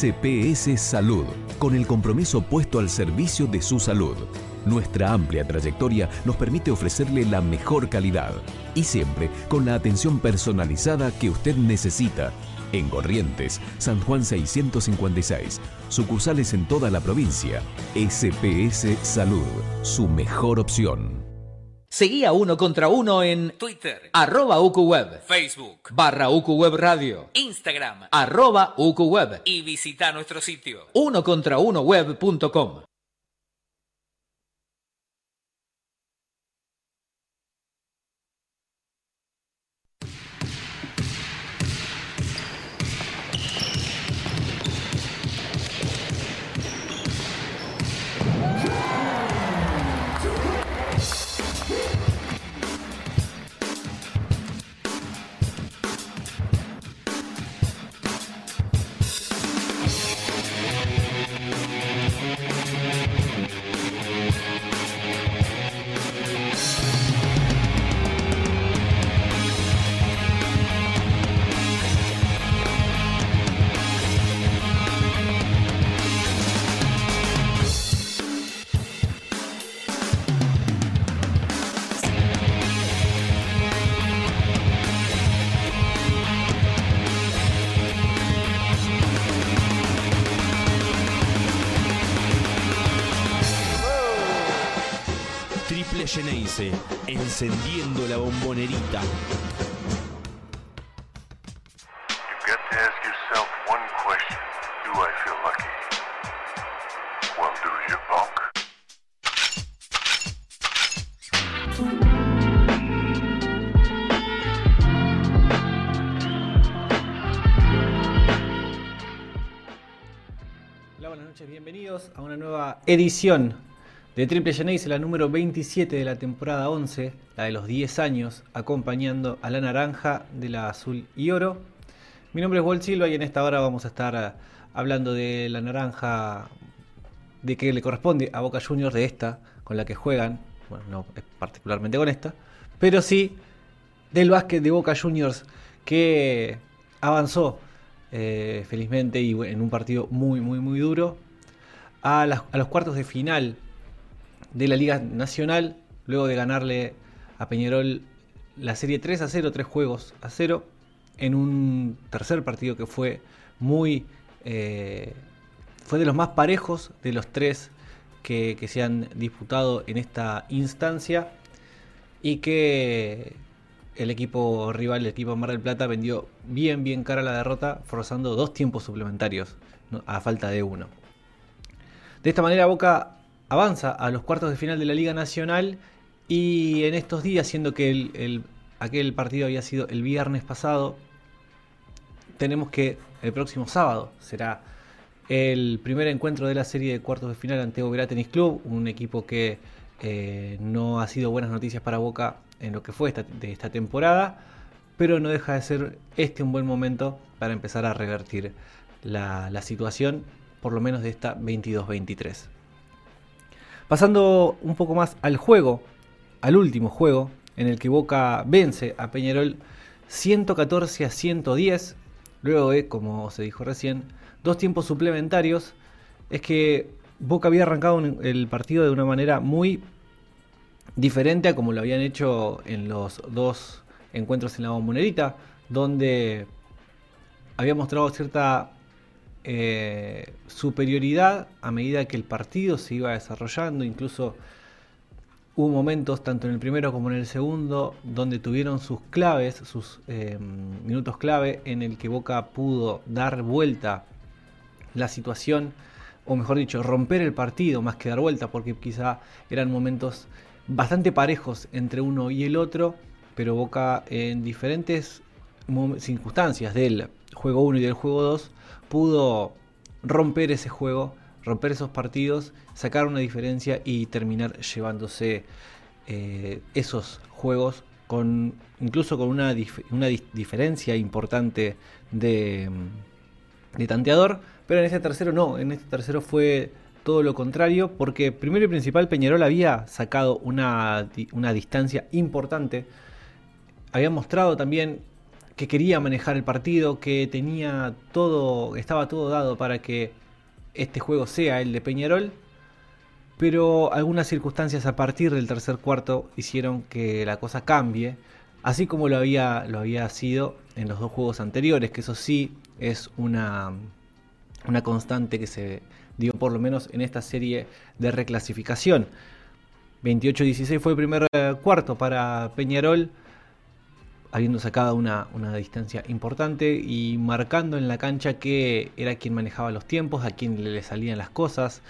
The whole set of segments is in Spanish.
SPS Salud, con el compromiso puesto al servicio de su salud. Nuestra amplia trayectoria nos permite ofrecerle la mejor calidad y siempre con la atención personalizada que usted necesita. En Corrientes, San Juan 656, sucursales en toda la provincia. SPS Salud, su mejor opción. Seguí a Uno contra Uno en Twitter, arroba UQWeb, Facebook, barra UQWeb Radio, Instagram, arroba UQWeb y visita nuestro sitio, unocontraunoweb.com. lucky? Well, do you, punk? Hola, buenas noches, bienvenidos a una nueva edición de Triple Geneise, la número 27 de la temporada 11, la de los 10 años, acompañando a la naranja de la azul y oro. Mi nombre es Walt Silva y en esta hora vamos a estar eh, hablando de la naranja de que le corresponde a Boca Juniors, de esta con la que juegan, bueno, no particularmente con esta, pero sí del básquet de Boca Juniors que avanzó eh, felizmente y en un partido muy, muy, muy duro a los cuartos de final de la Liga Nacional, luego de ganarle a Peñarol la serie 3 a 0, 3 juegos a 0, en un tercer partido que fue muy... eh, fue de los más parejos de los tres que, se han disputado en esta instancia y que el equipo rival, el equipo Mar del Plata, vendió bien, bien cara la derrota, forzando dos tiempos suplementarios a falta de uno. De esta manera Boca avanza a los cuartos de final de la Liga Nacional y en estos días, siendo que el- el- aquel partido había sido el viernes pasado, tenemos que el próximo sábado será el primer encuentro de la serie de cuartos de final ante Oberá Tennis Club, un equipo que eh, no ha sido buenas noticias para Boca en lo que fue esta, de esta temporada, pero no deja de ser este un buen momento para empezar a revertir la, la situación, por lo menos de esta 22-23. Pasando un poco más al juego, al último juego, en el que Boca vence a Peñarol 114 a 110, luego de, como se dijo recién, dos tiempos suplementarios, es que Boca había arrancado el partido de una manera muy diferente a como lo habían hecho en los dos encuentros en la bombonerita, donde había mostrado cierta eh, superioridad a medida que el partido se iba desarrollando, incluso hubo momentos tanto en el primero como en el segundo donde tuvieron sus claves, sus eh, minutos clave en el que Boca pudo dar vuelta la situación, o mejor dicho, romper el partido más que dar vuelta, porque quizá eran momentos bastante parejos entre uno y el otro, pero Boca en diferentes circunstancias del juego 1 y del juego 2 pudo romper ese juego, romper esos partidos, sacar una diferencia y terminar llevándose eh, esos juegos con incluso con una, una diferencia importante de, de tanteador, pero en este tercero no, en este tercero fue todo lo contrario, porque primero y principal Peñarol había sacado una, una distancia importante, había mostrado también que quería manejar el partido, que tenía todo, estaba todo dado para que este juego sea el de Peñarol, pero algunas circunstancias a partir del tercer cuarto hicieron que la cosa cambie, así como lo había, lo había sido en los dos juegos anteriores, que eso sí es una, una constante que se dio por lo menos en esta serie de reclasificación. 28-16 fue el primer eh, cuarto para Peñarol, habiendo sacado una, una, distancia importante y marcando en la cancha que era quien manejaba los tiempos, a quien le salían las cosas,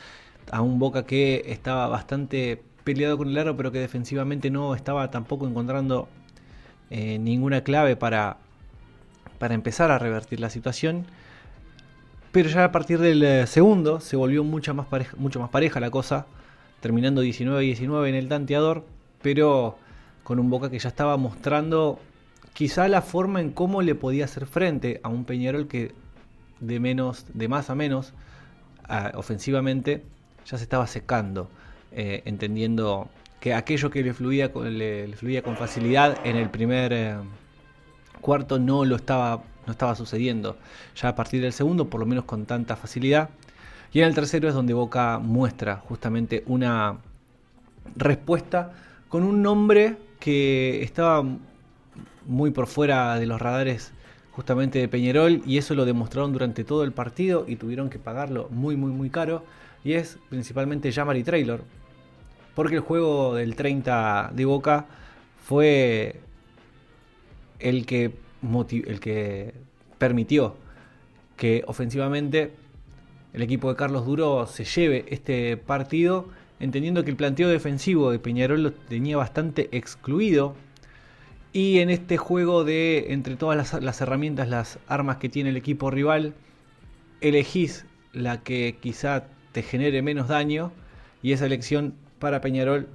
a un Boca que estaba bastante peleado con el aro, pero que defensivamente no estaba tampoco encontrando eh, ninguna clave para, para empezar a revertir la situación. Pero ya a partir del eh, segundo se volvió mucho más pareja, mucho más pareja la cosa, terminando 19-19 en el tanteador, pero con un Boca que ya estaba mostrando quizá la forma en cómo le podía hacer frente a un Peñarol que de menos, de más a menos, ofensivamente, ya se estaba secando, eh, entendiendo que aquello que le fluía, le, fluía con facilidad en el primer eh, cuarto no lo estaba, no estaba sucediendo. Ya a partir del segundo, por lo menos con tanta facilidad. Y en el tercero es donde Boca muestra justamente una respuesta con un nombre que estaba muy por fuera de los radares justamente de Peñarol y eso lo demostraron durante todo el partido y tuvieron que pagarlo muy muy muy caro y es principalmente Jamari Traylor porque el juego del 30 de Boca fue el que, el que permitió que ofensivamente el equipo de Carlos Duro se lleve este partido entendiendo que el planteo defensivo de Peñarol lo tenía bastante excluido y en este juego de entre todas las, herramientas, las armas que tiene el equipo rival, elegís la que quizá te genere menos daño y esa elección para Peñarol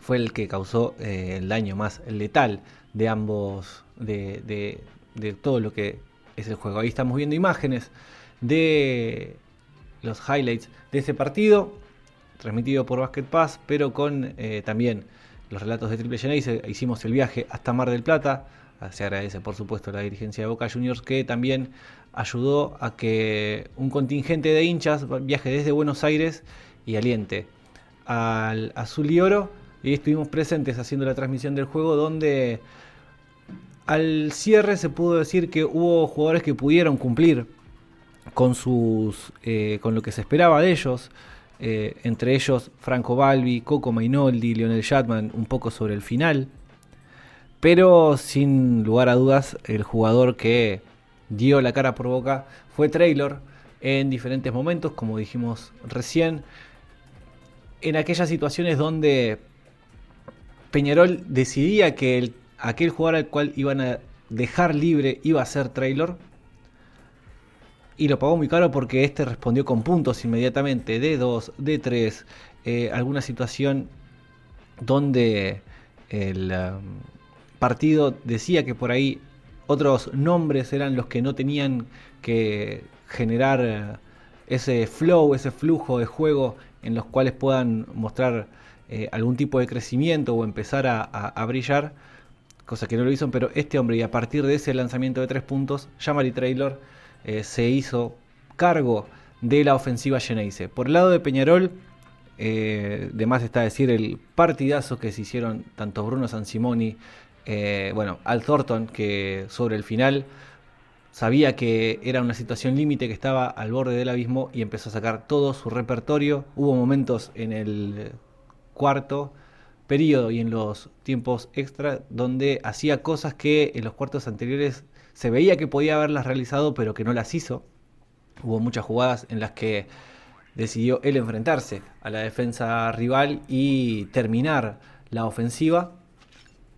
fue el que causó eh, el daño más letal de ambos, de, todo lo que es el juego. Ahí estamos viendo imágenes de los highlights de ese partido, transmitido por Basket Pass, pero con eh, también los relatos de Triple Genesis, hicimos el viaje hasta Mar del Plata. Se agradece, por supuesto, la dirigencia de Boca Juniors que también ayudó a que un contingente de hinchas viaje desde Buenos Aires y aliente al azul y oro. Y estuvimos presentes haciendo la transmisión del juego donde al cierre se pudo decir que hubo jugadores que pudieron cumplir con sus eh, con lo que se esperaba de ellos eh, entre ellos Franco Balbi, Coco Mainoldi, Lionel Shatman, un poco sobre el final. Pero sin lugar a dudas, el jugador que dio la cara por boca fue Traylor en diferentes momentos, como dijimos recién, en aquellas situaciones donde Peñarol decidía que aquel jugador al cual iban a dejar libre iba a ser Traylor, y lo pagó muy caro porque este respondió con puntos inmediatamente, de 2, de 3, eh, alguna situación donde el um, partido decía que por ahí otros nombres eran los que no tenían que generar eh, ese flow, ese flujo de juego en los cuales puedan mostrar eh, algún tipo de crecimiento o empezar a, brillar, cosa que no lo hizo, pero este hombre y a partir de ese lanzamiento de tres puntos, Jamari Traylor eh, se hizo cargo de la ofensiva Geneise. Por el lado de Peñarol, eh, de más está decir el partidazo que se hicieron tanto Bruno Sansimoni, eh, bueno, Al Thornton, que sobre el final sabía que era una situación límite, que estaba al borde del abismo y empezó a sacar todo su repertorio. Hubo momentos en el cuarto periodo y en los tiempos extra donde hacía cosas que en los cuartos anteriores se veía que podía haberlas realizado, pero que no las hizo. Hubo muchas jugadas en las que decidió él enfrentarse a la defensa rival y terminar la ofensiva,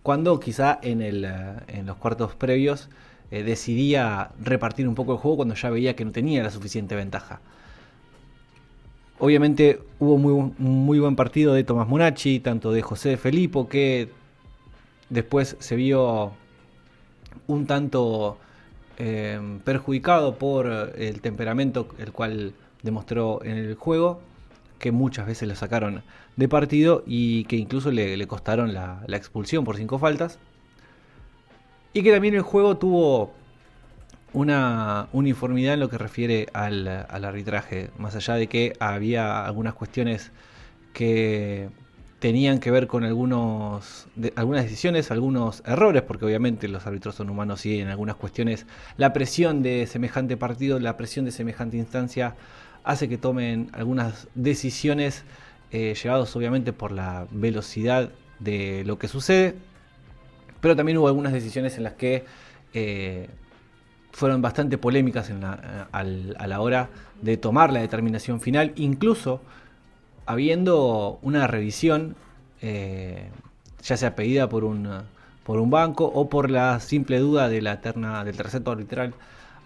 cuando quizá en, el, eh, en los cuartos previos eh, decidía repartir un poco el juego cuando ya veía que no tenía la suficiente ventaja. Obviamente hubo muy, muy buen partido de Tomás Munachi, tanto de José Felipo, que después se vio un tanto eh, perjudicado por el temperamento el cual demostró en el juego, que muchas veces lo sacaron de partido y que incluso le, costaron la, expulsión por cinco faltas. y que también el juego tuvo una uniformidad en lo que refiere al, arbitraje, más allá de que había algunas cuestiones que tenían que ver con algunos algunas decisiones, algunos errores, porque obviamente los árbitros son humanos y en algunas cuestiones la presión de semejante partido, la presión de semejante instancia hace que tomen algunas decisiones eh, llevados obviamente por la velocidad de lo que sucede, pero también hubo algunas decisiones en las que eh, fueron bastante polémicas a la hora de tomar la determinación final, incluso habiendo una revisión, eh, ya sea pedida por un, por un banco o por la simple duda de la terna, del tercer arbitral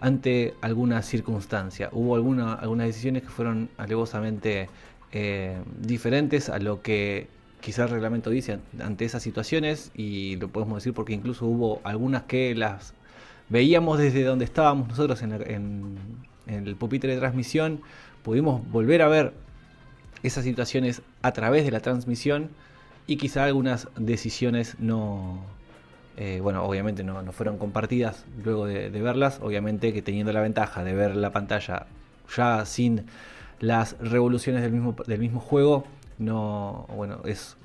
ante alguna circunstancia. Hubo alguna, algunas decisiones que fueron alevosamente eh, diferentes a lo que quizás el reglamento dice ante esas situaciones y lo podemos decir porque incluso hubo algunas que las veíamos desde donde estábamos nosotros en, el pupitre de transmisión, pudimos volver a ver esas situaciones a través de la transmisión y quizá algunas decisiones no, eh, bueno, obviamente no, fueron compartidas luego de, verlas, obviamente que teniendo la ventaja de ver la pantalla ya sin las revoluciones del mismo, del mismo juego, no, bueno, es,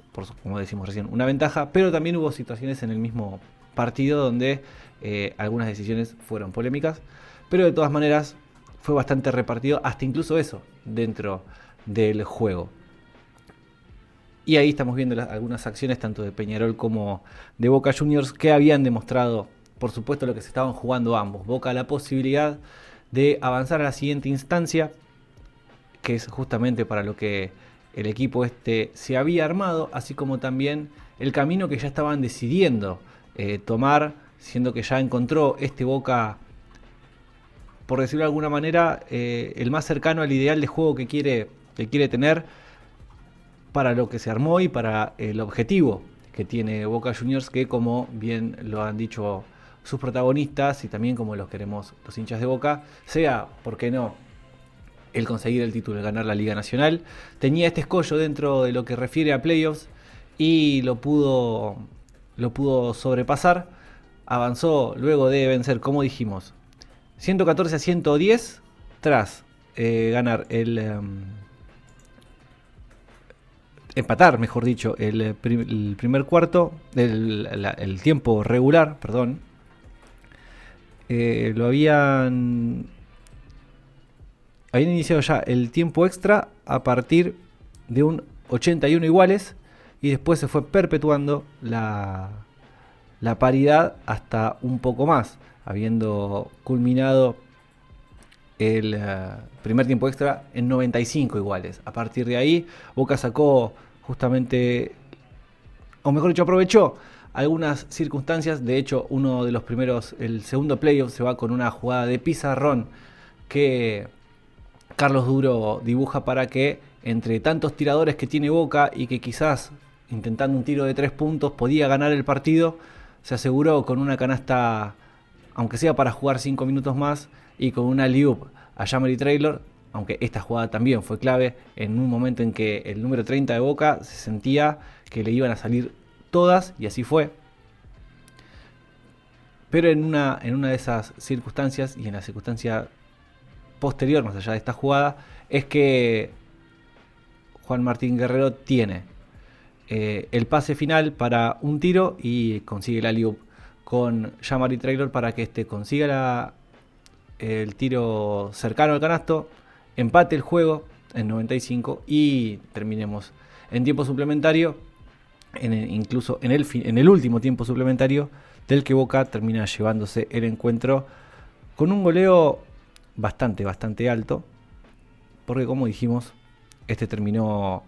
como decimos recién, una ventaja, pero también hubo situaciones en el mismo partido donde eh, algunas decisiones fueron polémicas, pero de todas maneras fue bastante repartido, hasta incluso eso, dentro del juego. Y ahí estamos viendo algunas acciones tanto de Peñarol como de Boca Juniors que habían demostrado, por supuesto, lo que se estaban jugando ambos. Boca la posibilidad de avanzar a la siguiente instancia, que es justamente para lo que el equipo este se había armado, así como también el camino que ya estaban decidiendo eh, tomar, siendo que ya encontró este Boca, por decirlo de alguna manera, eh, el más cercano al ideal de juego que quiere, que quiere tener para lo que se armó y para el objetivo que tiene Boca Juniors, que como bien lo han dicho sus protagonistas y también como los queremos los hinchas de Boca, sea, ¿por qué no?, el conseguir el título, el ganar la Liga Nacional. Tenía este escollo dentro de lo que refiere a playoffs y lo pudo lo pudo sobrepasar. Avanzó luego de vencer, como dijimos, 114 a 110 tras eh, ganar el... Em, empatar, mejor dicho, el, primer cuarto, el, tiempo regular, perdón. Eh, lo habían... Habían iniciado ya el tiempo extra a partir de un 81 iguales y después se fue perpetuando la, la paridad hasta un poco más, habiendo culminado el eh, primer tiempo extra en 95 iguales. A partir de ahí, Boca sacó justamente, o mejor dicho, aprovechó algunas circunstancias. De hecho, uno de los primeros, el segundo playoff, se va con una jugada de pizarrón que Carlos Duro dibuja para que entre tantos tiradores que tiene Boca y que quizás intentando un tiro de tres puntos, podía ganar el partido. Se aseguró con una canasta, aunque sea para jugar cinco minutos más, y con una liup a Jamari Traylor, aunque esta jugada también fue clave, en un momento en que el número 30 de Boca se sentía que le iban a salir todas, y así fue. Pero en una, en una de esas circunstancias, y en la circunstancia posterior, más allá de esta jugada, es que Juan Martín Guerrero tiene eh, el pase final para un tiro y consigue la liup con Jamari Traylor para que este consiga el tiro cercano al canasto, empate el juego en 95 y terminemos en tiempo suplementario, incluso en el, en el último tiempo suplementario, del que Boca termina llevándose el encuentro con un goleo bastante, bastante alto, porque como dijimos, este terminó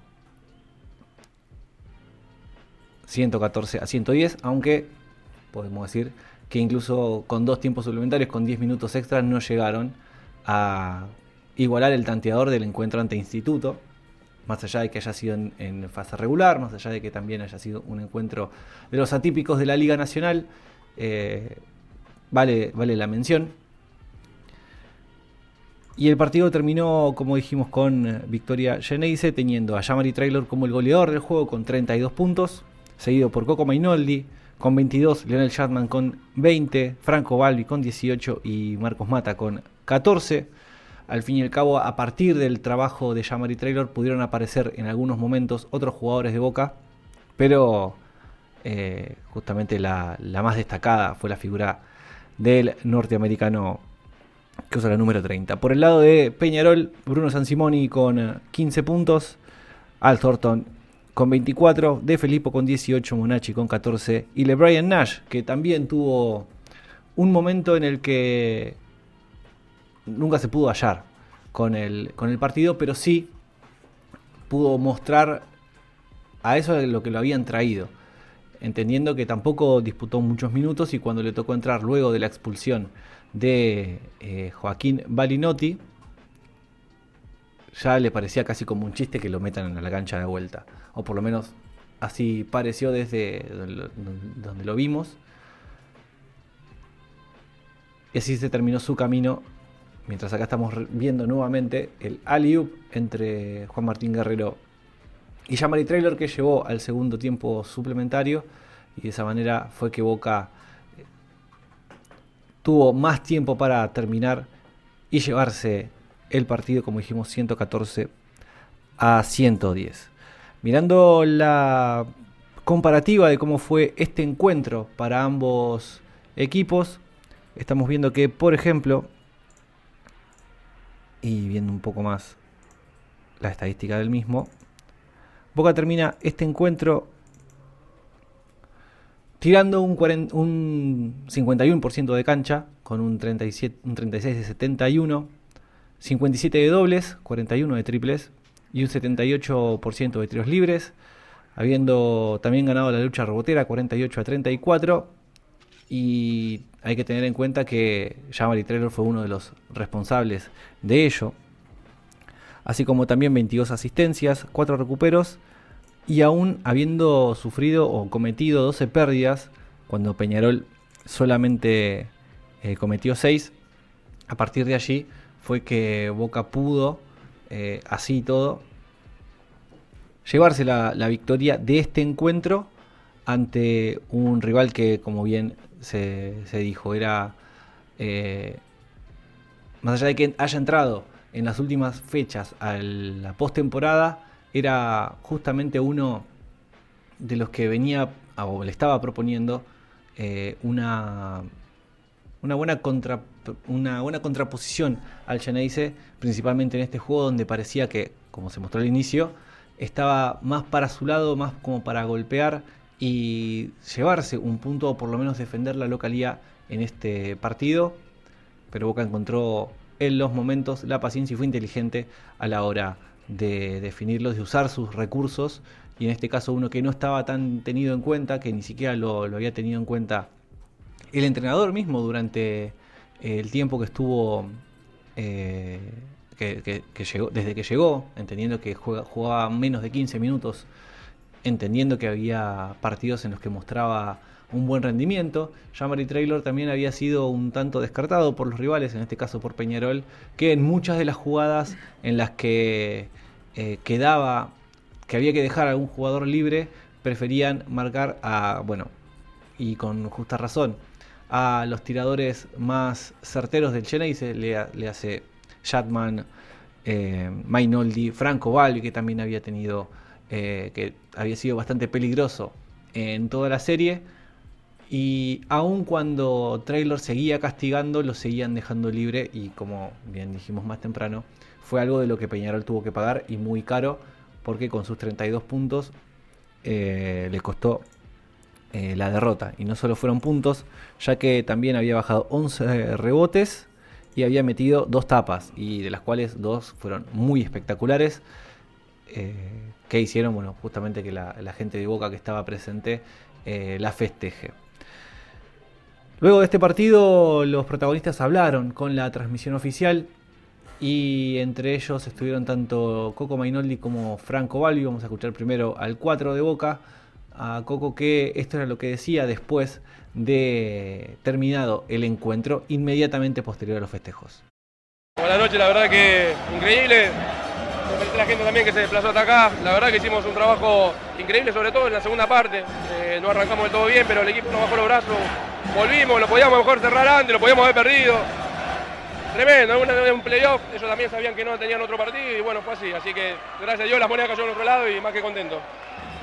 114 a 110, aunque podemos decir que incluso con dos tiempos suplementarios, con 10 minutos extras, no llegaron a igualar el tanteador del encuentro ante Instituto, más allá de que haya sido en, fase regular, más allá de que también haya sido un encuentro de los atípicos de la Liga Nacional, eh, vale, vale la mención. Y el partido terminó, como dijimos, con eh, victoria Geneise, teniendo a Jamari Traylor como el goleador del juego con 32 puntos, seguido por Coco Mainoldi con 22, Lionel Shatman con 20, Franco Balbi con 18 y Marcos Mata con 14. Al fin y al cabo, a partir del trabajo de Jamari Traylor, pudieron aparecer en algunos momentos otros jugadores de Boca, pero eh, justamente la, la, más destacada fue la figura del norteamericano que usa la número 30. Por el lado de Peñarol, Bruno Sansimoni con 15 puntos, Al Thornton con 24, De Filippo con 18, Monachi con 14 y LeBrian Nash, que también tuvo un momento en el que nunca se pudo hallar con el, con el partido, pero sí pudo mostrar a eso lo que lo habían traído, entendiendo que tampoco disputó muchos minutos y cuando le tocó entrar luego de la expulsión de eh, Joaquín Balinotti, ya le parecía casi como un chiste que lo metan en la cancha de vuelta. O por lo menos así pareció desde donde lo vimos. Y así se terminó su camino. Mientras acá estamos viendo nuevamente el alley entre Juan Martín Guerrero y Jamari Trailer que llevó al segundo tiempo suplementario. Y de esa manera fue que Boca eh, tuvo más tiempo para terminar y llevarse el partido, como dijimos, 114 a 110. Mirando la comparativa de cómo fue este encuentro para ambos equipos, estamos viendo que, por ejemplo, y viendo un poco más la estadística del mismo, Boca termina este encuentro tirando un, un 51% de cancha con un, 37, un 36 de 71 57 de dobles, 41 de triples y un 78% de tiros libres, habiendo también ganado la lucha robotera 48 a 34. Y hay que tener en cuenta que Jamari Taylor fue uno de los responsables de ello, así como también 22 asistencias, 4 recuperos y aún habiendo sufrido o cometido 12 pérdidas, cuando Peñarol solamente eh, cometió 6, a partir de allí fue que Boca pudo, eh, así todo, llevarse la, victoria de este encuentro ante un rival que, como bien se, dijo, era, eh, más allá de que haya entrado en las últimas fechas a la postemporada, era justamente uno de los que venía o le estaba proponiendo eh, una una buena, una buena contraposición al Geneise, principalmente en este juego donde parecía que, como se mostró al inicio, estaba más para su lado, más como para golpear y llevarse un punto o por lo menos defender la localía en este partido. Pero Boca encontró en los momentos la paciencia y fue inteligente a la hora de definirlos, de usar sus recursos. Y en este caso uno que no estaba tan tenido en cuenta, que ni siquiera lo había tenido en cuenta el entrenador mismo durante eh, el tiempo que estuvo, eh, que, llegó, desde que llegó, entendiendo que jugaba menos de 15 minutos, entendiendo que había partidos en los que mostraba un buen rendimiento. Jamari Traylor también había sido un tanto descartado por los rivales, en este caso por Peñarol, que en muchas de las jugadas en las que eh, quedaba, que había que dejar a algún jugador libre, preferían marcar a, bueno, y con justa razón, a los tiradores más certeros del Genesis, le, hace Shatman, eh, Mainoldi, Franco Balbi, que también había tenido, eh, que había sido bastante peligroso en toda la serie. Y aun cuando Traylor seguía castigando, lo seguían dejando libre y como bien dijimos más temprano, fue algo de lo que Peñarol tuvo que pagar y muy caro porque con sus 32 puntos eh, le costó eh, la derrota. Y no solo fueron puntos, ya que también había bajado 11 rebotes y había metido dos tapas, y de las cuales dos fueron muy espectaculares. Eh, que hicieron, bueno, justamente que la, gente de Boca que estaba presente eh, la festeje. Luego de este partido, los protagonistas hablaron con la transmisión oficial y entre ellos estuvieron tanto Coco Mainoldi como Franco Balbi. Vamos a escuchar primero al 4 de Boca a Coco que esto era lo que decía después de terminado el encuentro, inmediatamente posterior a los festejos. Buenas noches, la verdad que increíble. la gente también que se desplazó hasta acá. La verdad que hicimos un trabajo increíble, sobre todo en la segunda parte. Eh, no arrancamos del todo bien, pero el equipo nos bajó los brazos. Volvimos, lo podíamos mejor cerrar antes, lo podíamos haber perdido. Tremendo, un, un playoff, ellos también sabían que no tenían otro partido y bueno, fue así. Así que gracias a Dios las monedas cayó en otro lado y más que contento.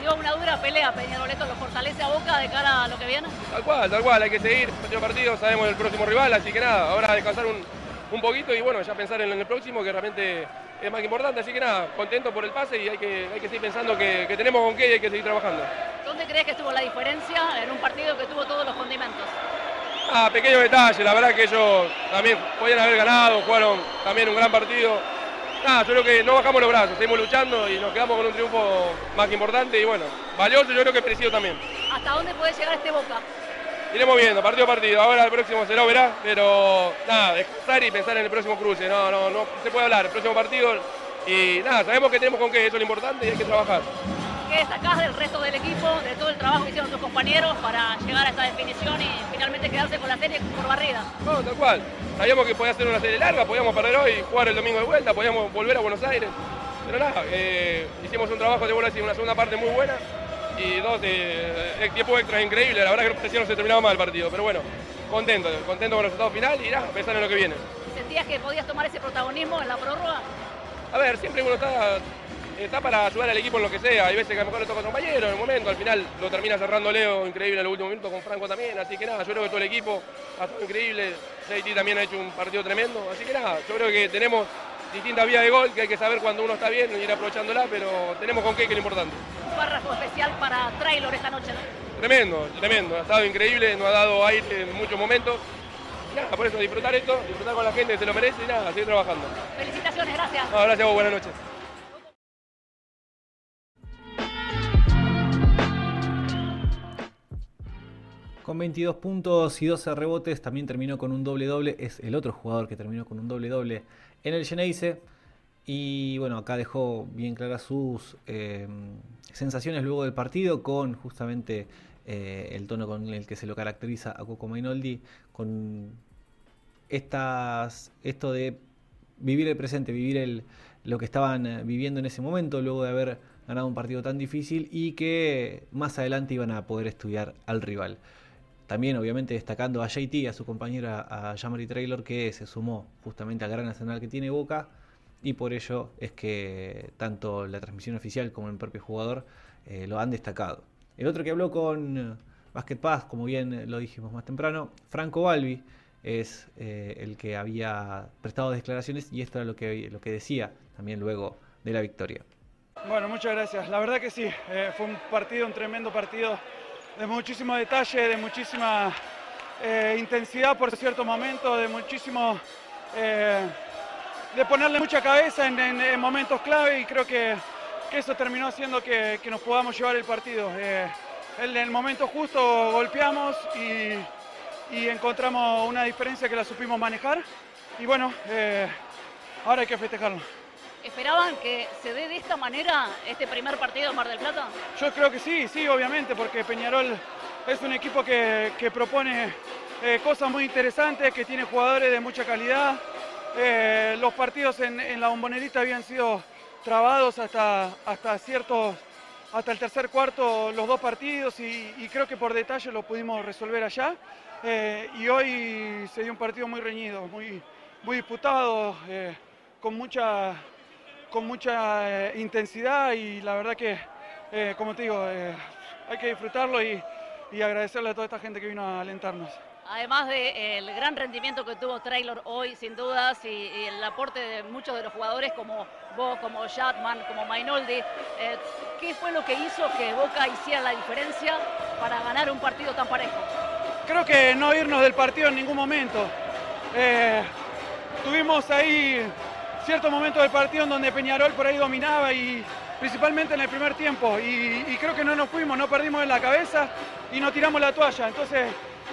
Dio una dura pelea, Peñarol, ¿esto lo fortalece a Boca de cara a lo que viene? Tal cual, tal cual, hay que seguir partido a partido, sabemos el próximo rival, así que nada, ahora descansar un, un poquito y bueno, ya pensar en el próximo que realmente es más que importante, así que nada, contento por el pase y hay que, hay que seguir pensando que, que tenemos con qué y hay que seguir trabajando. ¿Dónde crees que estuvo la diferencia en un partido que tuvo todos los condimentos? Ah, pequeños detalles, la verdad que ellos también podían haber ganado, jugaron también un gran partido. Nada, yo creo que no bajamos los brazos, seguimos luchando y nos quedamos con un triunfo más que importante y bueno, valioso yo creo que merecido también. ¿Hasta dónde puede llegar este Boca? Iremos viendo, partido a partido, ahora el próximo se lo verá, pero nada, descansar y pensar en el próximo cruce, no, no, no se puede hablar, el próximo partido y nada, sabemos que tenemos con qué, eso es lo importante y hay que trabajar. ¿Qué destacás del resto del equipo, de todo el trabajo que hicieron tus compañeros para llegar a esta definición y finalmente quedarse con la serie por barrida? No, tal cual. Sabíamos que podía ser una serie larga, podíamos perder hoy, jugar el domingo de vuelta, podíamos volver a Buenos Aires. Pero nada, eh, hicimos un trabajo de bola así, una segunda parte muy buena y dos de, tiempo extra increíble. La verdad que no parecía no se terminaba mal el partido, pero bueno, contento, contento con el resultado final y nada, pensar en lo que viene. ¿Sentías que podías tomar ese protagonismo en la prórroga? A ver, siempre uno está, está para ayudar al equipo en lo que sea. Hay veces que a lo mejor le toca a compañero en el momento, al final lo termina cerrando Leo, increíble en el último minuto con Franco también. Así que nada, yo creo que todo el equipo ha estado increíble. JT también ha hecho un partido tremendo. Así que nada, yo creo que tenemos distintas vías de gol que hay que saber cuando uno está bien y ir aprovechándola, pero tenemos con qué, que es lo importante. Un párrafo especial para Trailor esta noche, ¿no? Tremendo, tremendo. Ha estado increíble, nos ha dado aire en muchos momentos. Nada, por eso disfrutar esto, disfrutar con la gente se lo merece y nada, seguir trabajando. Felicitaciones, gracias. No, gracias a vos, buenas noches. Con 22 puntos y 12 rebotes, también terminó con un doble-doble. Es el otro jugador que terminó con un doble-doble en el Geneise. Y bueno, acá dejó bien claras sus eh, sensaciones luego del partido con justamente eh, el tono con el que se lo caracteriza a Coco Mainoldi, con estas, esto de vivir el presente, vivir lo que estaban eh, viviendo en ese momento, luego de haber ganado un partido tan difícil y que más adelante iban a poder estudiar al rival. También, obviamente, destacando a JT, a su compañera, a Jamari Traylor, que se sumó justamente al gran nacional que tiene Boca. Y por ello es que tanto la transmisión oficial como el propio jugador eh, lo han destacado. El otro que habló con eh, Basket Pass, como bien lo dijimos más temprano, Franco Balbi, es eh, el que había prestado declaraciones y esto era lo que, lo que decía también luego de la victoria. Bueno, muchas gracias. La verdad que sí, fue un partido, un tremendo partido de muchísimo detalle, de muchísima eh, intensidad por cierto momento, de muchísimo... eh, de ponerle mucha cabeza en, en- en momentos clave y creo que, eso terminó haciendo que, nos podamos llevar el partido. Eh, en el momento justo golpeamos y, encontramos una diferencia que la supimos manejar y bueno, ahora hay que festejarlo. ¿Esperaban que se dé de esta manera este primer partido en Mar del Plata? Yo creo que sí, sí, obviamente, porque Peñarol es un equipo que, que propone eh, cosas muy interesantes, que tiene jugadores de mucha calidad. Eh, los partidos en, la bombonerita habían sido trabados hasta, hasta ciertos, hasta el tercer cuarto los dos partidos y, creo que por detalle lo pudimos resolver allá. Eh, y hoy se dio un partido muy reñido, muy, muy disputado, con mucha, con mucha eh, intensidad y la verdad que, eh, como te digo, eh, hay que disfrutarlo y, y agradecerle a toda esta gente que vino a alentarnos. Además del gran rendimiento que tuvo Traylor hoy, sin dudas, y, y el aporte de muchos de los jugadores como vos, como Shatman, como Mainoldi, ¿qué fue lo que hizo que Boca hiciera la diferencia para ganar un partido tan parejo? Creo que no irnos del partido en ningún momento. Tuvimos ahí ciertos momentos del partido en donde Peñarol por ahí dominaba y principalmente en el primer tiempo y, creo que no nos fuimos, no perdimos en la cabeza y no tiramos la toalla. Entonces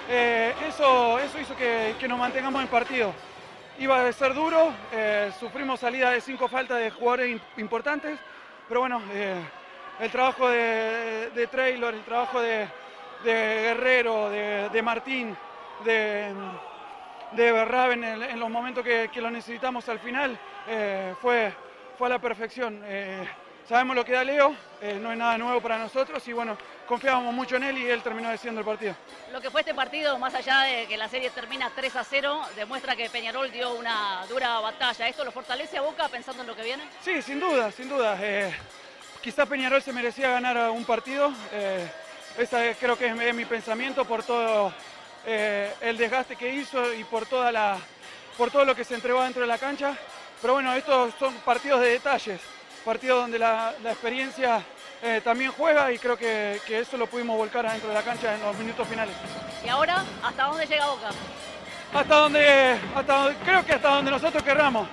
eh, eso, eso hizo que, que nos mantengamos en partido. Iba a ser duro, eh, sufrimos salida de cinco faltas de jugadores im- importantes, pero bueno, eh, el trabajo de, de el trabajo de, Guerrero, de, Martín, de, de Berrabe en, los momentos que lo necesitamos al final, eh, fue, fue a la perfección. Eh, sabemos lo que da Leo, eh, no es nada nuevo para nosotros y bueno, confiábamos mucho en él y él terminó decidiendo el partido. Lo que fue este partido, más allá de que la serie termina 3 a 0, demuestra que Peñarol dio una dura batalla. ¿Esto lo fortalece a Boca pensando en lo que viene? Sí, sin duda, sin duda. Eh, quizás Peñarol se merecía ganar un partido. Eh, creo que es, mi pensamiento por todo el desgaste que hizo y por, toda la, por todo lo que se entregó dentro de la cancha. Pero bueno, estos son partidos de detalles, partidos donde la, la experiencia eh, también juega y creo que, eso lo pudimos volcar adentro de la cancha en los minutos finales. ¿Y ahora hasta dónde llega Boca? Hasta donde, hasta creo que hasta donde nosotros querramos.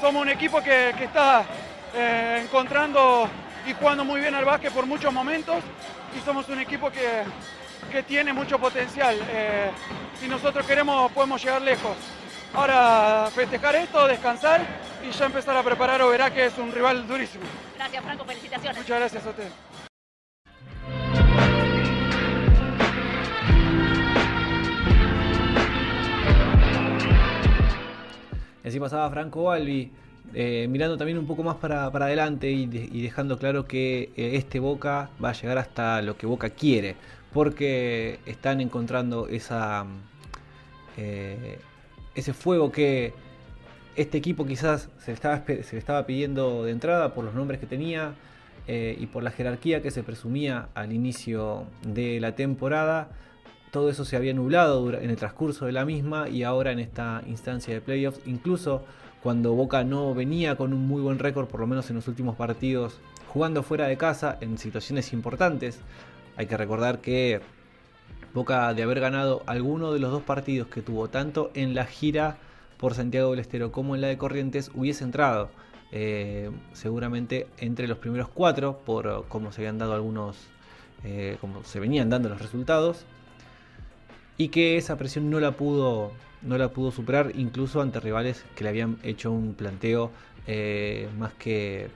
Somos un equipo que, está eh, encontrando y jugando muy bien al básquet por muchos momentos y somos un equipo que, tiene mucho potencial. Eh, si nosotros queremos podemos llegar lejos. Ahora festejar esto, descansar y ya empezar a preparar Verá que es un rival durísimo. Gracias, Franco. Felicitaciones. Muchas gracias a usted. Así pasaba Franco Balbi, eh, mirando también un poco más para, adelante y, dejando claro que eh, este Boca va a llegar hasta lo que Boca quiere, porque están encontrando esa, eh, ese fuego que este equipo quizás se le, estaba, pidiendo de entrada por los nombres que tenía eh, y por la jerarquía que se presumía al inicio de la temporada. Todo eso se había nublado en el transcurso de la misma y ahora en esta instancia de playoffs, incluso cuando Boca no venía con un muy buen récord, por lo menos en los últimos partidos, jugando fuera de casa en situaciones importantes. Hay que recordar que Boca de haber ganado alguno de los dos partidos que tuvo tanto en la gira por Santiago del Estero como en la de Corrientes hubiese entrado eh, seguramente entre los primeros cuatro por cómo se habían dado algunos, eh, como se venían dando los resultados y que esa presión no la pudo no la pudo superar incluso ante rivales que le habían hecho un planteo eh, más que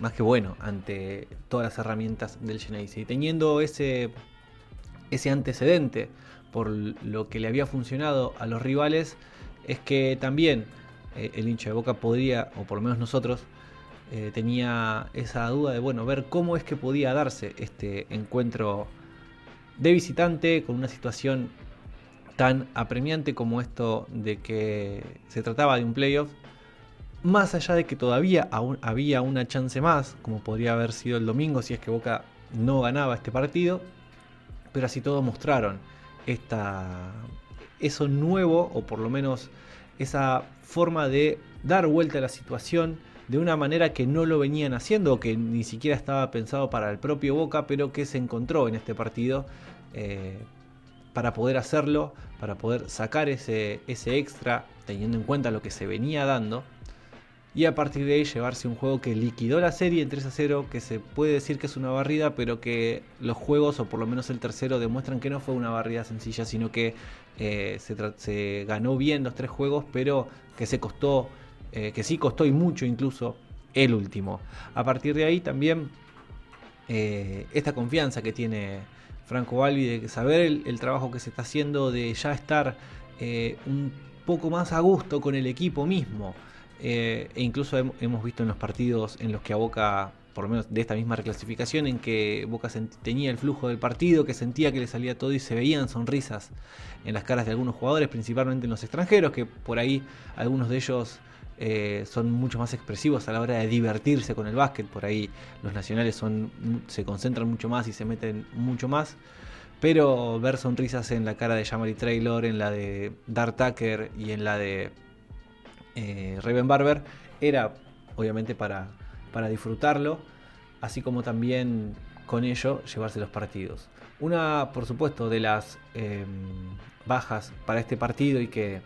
más que bueno ante todas las herramientas del Genesis y teniendo ese ese antecedente por lo que le había funcionado a los rivales, es que también eh, el hincha de Boca podría, o por lo menos nosotros, eh, tenía esa duda de, bueno, ver cómo es que podía darse este encuentro de visitante con una situación tan apremiante como esto de que se trataba de un playoff, más allá de que todavía aún había una chance más, como podría haber sido el domingo si es que Boca no ganaba este partido, pero así todo mostraron esta, eso nuevo, o por lo menos esa forma de dar vuelta a la situación de una manera que no lo venían haciendo, que ni siquiera estaba pensado para el propio Boca, pero que se encontró en este partido eh, para poder hacerlo, para poder sacar ese, ese extra, teniendo en cuenta lo que se venía dando y a partir de ahí llevarse un juego que liquidó la serie en 3 a 0, que se puede decir que es una barrida, pero que los juegos, o por lo menos el tercero, demuestran que no fue una barrida sencilla, sino que eh, se, ganó bien los tres juegos, pero que se costó, eh, que sí costó y mucho incluso el último. A partir de ahí también eh, esta confianza que tiene Franco Balbi de saber el, el, trabajo que se está haciendo, de ya estar un poco más a gusto con el equipo mismo. Eh, e incluso hemos visto en los partidos en los que a Boca, por lo menos de esta misma reclasificación, en que Boca tenía el flujo del partido, que sentía que le salía todo y se veían sonrisas en las caras de algunos jugadores, principalmente en los extranjeros, que por ahí algunos de ellos eh, son mucho más expresivos a la hora de divertirse con el básquet, por ahí los nacionales son, se concentran mucho más y se meten mucho más. Pero ver sonrisas en la cara de Jamari Traylor, en la de Dart Tucker y en la de eh, Raven Barber era obviamente para, para disfrutarlo, así como también con ello llevarse los partidos. Una, por supuesto, de las em, bajas para este partido y que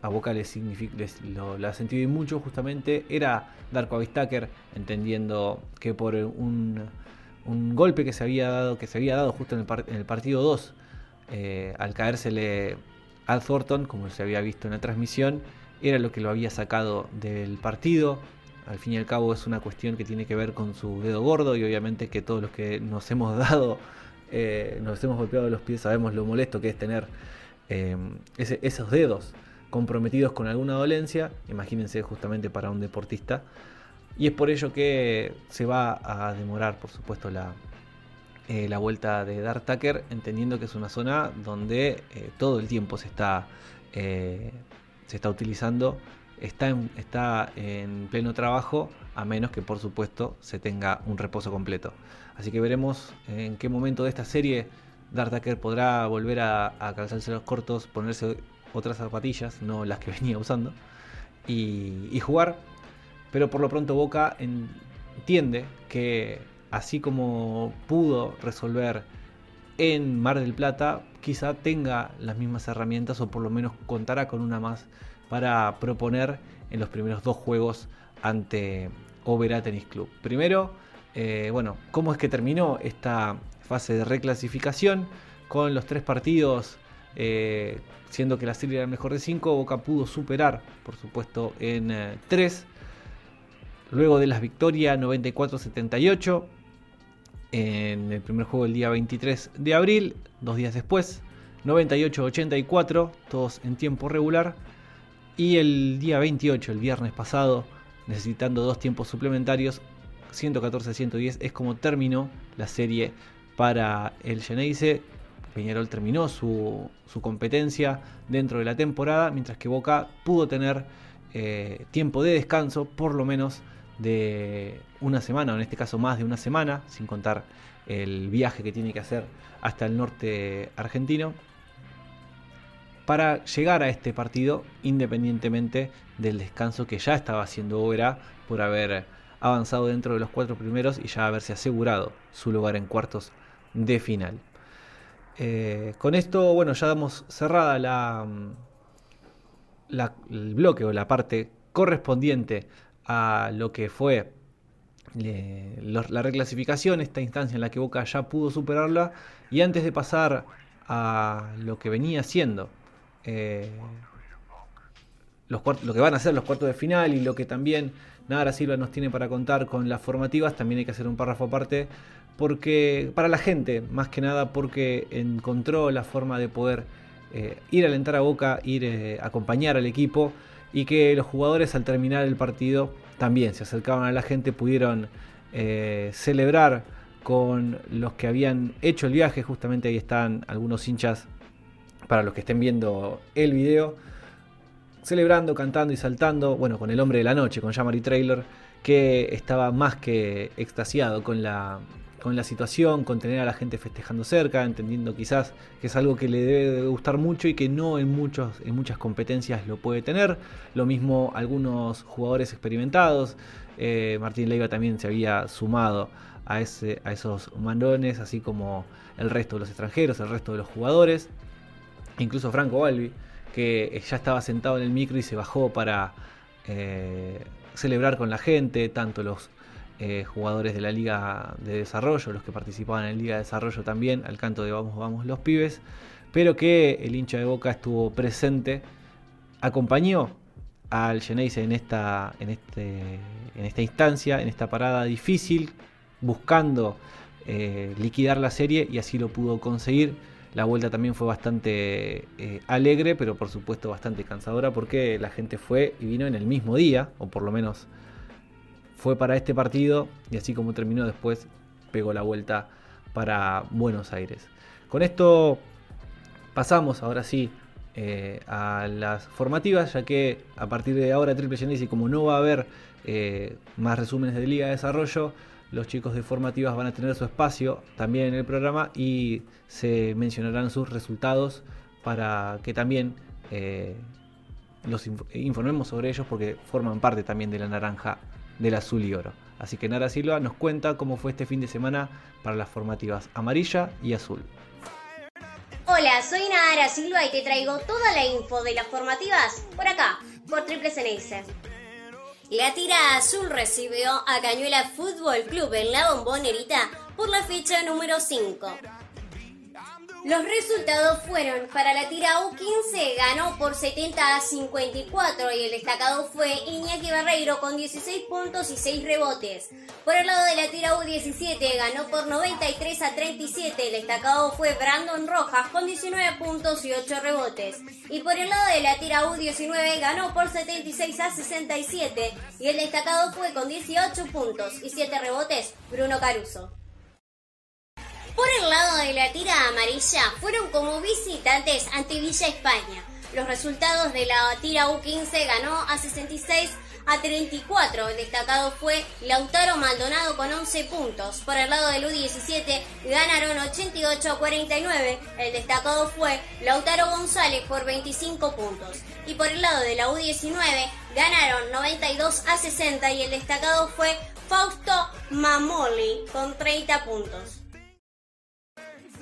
a Boca le, lo, ha sentido mucho justamente era Darko Avistaker, entendiendo que por un, un, golpe que se había dado, que se había dado justo en el, en el partido 2, eh, al caérsele Al Thornton, como se había visto en la transmisión, era lo que lo había sacado del partido. Al fin y al cabo es una cuestión que tiene que ver con su dedo gordo y obviamente que todos los que nos hemos dado, eh, nos hemos golpeado los pies, sabemos lo molesto que es tener eh, esos dedos comprometidos con alguna dolencia, imagínense justamente para un deportista, y es por ello que se va a demorar, por supuesto, la, eh, la vuelta de Dark Tucker, entendiendo que es una zona donde todo el tiempo se está, se está utilizando, está en, está en pleno trabajo, a menos que por supuesto se tenga un reposo completo. Así que veremos en qué momento de esta serie Tucker podrá volver a, a calzarse los cortos, ponerse otras zapatillas, no las que venía usando, y jugar. Pero por lo pronto Boca entiende que así como pudo resolver en Mar del Plata, quizá tenga las mismas herramientas o por lo menos contará con una más para proponer en los primeros dos juegos ante Oberá Tennis Club. Primero, eh, bueno, ¿cómo es que terminó esta fase de reclasificación? Con los tres partidos, eh, siendo que la serie era mejor de cinco, Boca pudo superar, por supuesto, en eh, tres. Luego de las victorias 94-78, en el primer juego el día 23 de abril, dos días después, 98-84, todos en tiempo regular. Y el día 28, el viernes pasado, necesitando dos tiempos suplementarios, 114-110 es como terminó la serie para el Geneise. Peñarol terminó su, su, competencia dentro de la temporada, mientras que Boca pudo tener eh, tiempo de descanso, por lo menos de una semana, o en este caso más de una semana, sin contar el viaje que tiene que hacer hasta el norte argentino, para llegar a este partido independientemente del descanso que ya estaba haciendo Obera por haber avanzado dentro de los cuatro primeros y ya haberse asegurado su lugar en cuartos de final. Eh, con esto, bueno, ya damos cerrada la, la, el bloque o la parte correspondiente a lo que fue eh, la reclasificación, esta instancia en la que Boca ya pudo superarla, y antes de pasar a lo que venía siendo eh, los lo que van a ser los cuartos de final y lo que también Nara Silva nos tiene para contar con las formativas, también hay que hacer un párrafo aparte, porque para la gente, más que nada porque encontró la forma de poder eh, ir a alentar a Boca, ir a acompañar al equipo y que los jugadores al terminar el partido también se acercaban a la gente, pudieron eh, celebrar con los que habían hecho el viaje, justamente ahí están algunos hinchas para los que estén viendo el video, celebrando, cantando y saltando, bueno, con el hombre de la noche, con Jamari Trailer, que estaba más que extasiado con la, con la situación, con tener a la gente festejando cerca, entendiendo quizás que es algo que le debe gustar mucho y que no en, muchos, en muchas competencias lo puede tener. Lo mismo algunos jugadores experimentados. Eh, Martín Leiva también se había sumado a, ese, a esos mandones, así como el resto de los extranjeros, el resto de los jugadores. Incluso Franco Balbi, que ya estaba sentado en el micro y se bajó para eh, celebrar con la gente, tanto los eh, jugadores de la Liga de Desarrollo, los que participaban en la Liga de Desarrollo también, al canto de Vamos, vamos los pibes, pero que el hincha de Boca estuvo presente, acompañó al Geneise en esta, en, este, en esta instancia, en esta parada difícil, buscando eh, liquidar la serie y así lo pudo conseguir. La vuelta también fue bastante eh, alegre, pero por supuesto bastante cansadora porque la gente fue y vino en el mismo día, o por lo menos fue para este partido y así como terminó después pegó la vuelta para Buenos Aires. Con esto pasamos ahora sí eh, a las formativas, ya que a partir de ahora Triple y como no va a haber eh, más resúmenes de Liga de Desarrollo, los chicos de formativas van a tener su espacio también en el programa y se mencionarán sus resultados para que también eh, los informemos sobre ellos porque forman parte también de la naranja del azul y oro. Así que Nara Silva nos cuenta cómo fue este fin de semana para las formativas amarilla y azul. Hola, soy Nara Silva y te traigo toda la info de las formativas por acá, por Triple CNS. La tira azul recibió a Cañuela Fútbol Club en la bombonerita por la fecha número 5. Los resultados fueron, para la tira U15 ganó por 70 a 54 y el destacado fue Iñaki Barreiro con 16 puntos y 6 rebotes. Por el lado de la tira U17 ganó por 93 a 37, el destacado fue Brandon Rojas con 19 puntos y 8 rebotes. Y por el lado de la tira U19 ganó por 76 a 67 y el destacado fue con 18 puntos y 7 rebotes Bruno Caruso. Por el lado de la tira amarilla fueron como visitantes ante Villa España. Los resultados de la tira U15 ganó a 66 a 34. El destacado fue Lautaro Maldonado con 11 puntos. Por el lado del U17 ganaron 88 a 49. El destacado fue Lautaro González por 25 puntos. Y por el lado de la U19 ganaron 92 a 60 y el destacado fue Fausto Mamoli con 30 puntos.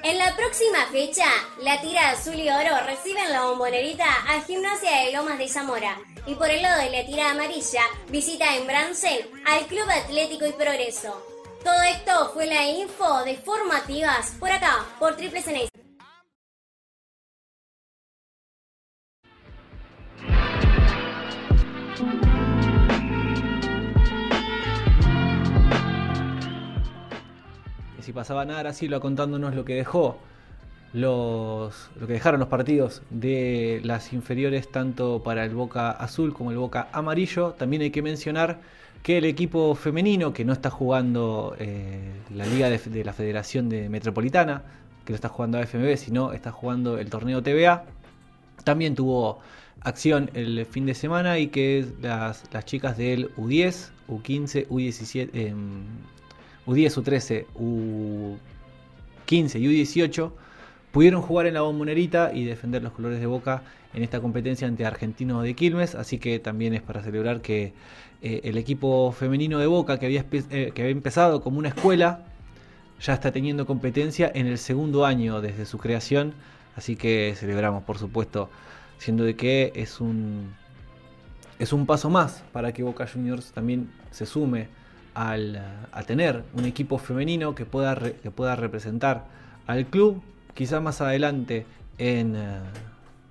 En la próxima fecha, la tira azul y oro recibe en la bombonerita a Gimnasia de Lomas de Zamora. Y por el lado de la tira amarilla, visita en Brancel al Club Atlético y Progreso. Todo esto fue la info de formativas por acá, por Triple Y si pasaba nada, Silva contándonos lo que dejó los, lo que dejaron los partidos de las inferiores tanto para el Boca Azul como el Boca Amarillo. También hay que mencionar que el equipo femenino que no está jugando eh, la Liga de, la Federación de Metropolitana, que no está jugando a FMB, sino está jugando el torneo TVA, también tuvo acción el fin de semana y que las, las chicas del U10, U15, U17, eh, U10, U13, U15 y U18 pudieron jugar en la bombonerita y defender los colores de Boca en esta competencia ante Argentino de Quilmes, así que también es para celebrar que eh, el equipo femenino de Boca, que había, eh, que había empezado como una escuela, ya está teniendo competencia en el segundo año desde su creación, así que celebramos, por supuesto, siendo de que es un, es un paso más para que Boca Juniors también se sume a tener un equipo femenino que pueda, que pueda representar al club, quizá más adelante en uh,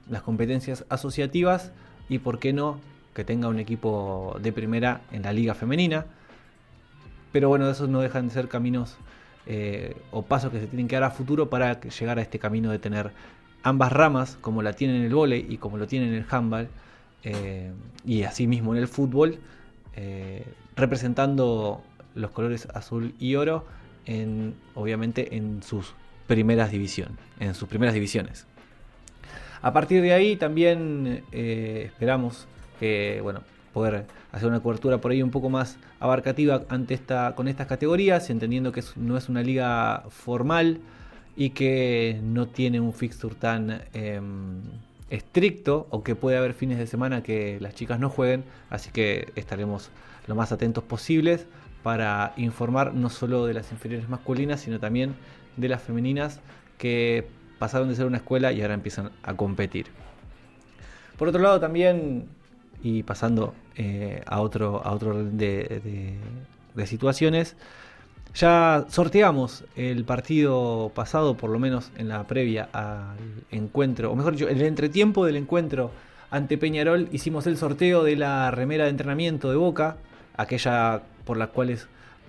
las competencias asociativas y por qué no que tenga un equipo de primera en la liga femenina. Pero bueno, esos no dejan de ser caminos eh, o pasos que se tienen que dar a futuro para llegar a este camino de tener ambas ramas, como la tienen en el vóley y como lo tienen en el handball, eh, y asimismo en el fútbol, eh, representando los colores azul y oro, en, obviamente en sus primeras divisiones, en sus primeras divisiones. A partir de ahí también eh, esperamos que, bueno, poder hacer una cobertura por ahí un poco más abarcativa ante esta, con estas categorías, entendiendo que no es una liga formal y que no tiene un fixture tan eh, estricto o que puede haber fines de semana que las chicas no jueguen, así que estaremos lo más atentos posibles para informar no solo de las inferiores masculinas, sino también de las femeninas que pasaron de ser una escuela y ahora empiezan a competir. Por otro lado también, y pasando eh, a otro, a otro de, de situaciones, ya sorteamos el partido pasado, por lo menos en la previa al encuentro, o mejor dicho, en el entretiempo del encuentro ante Peñarol, hicimos el sorteo de la remera de entrenamiento de Boca, aquella por la cuales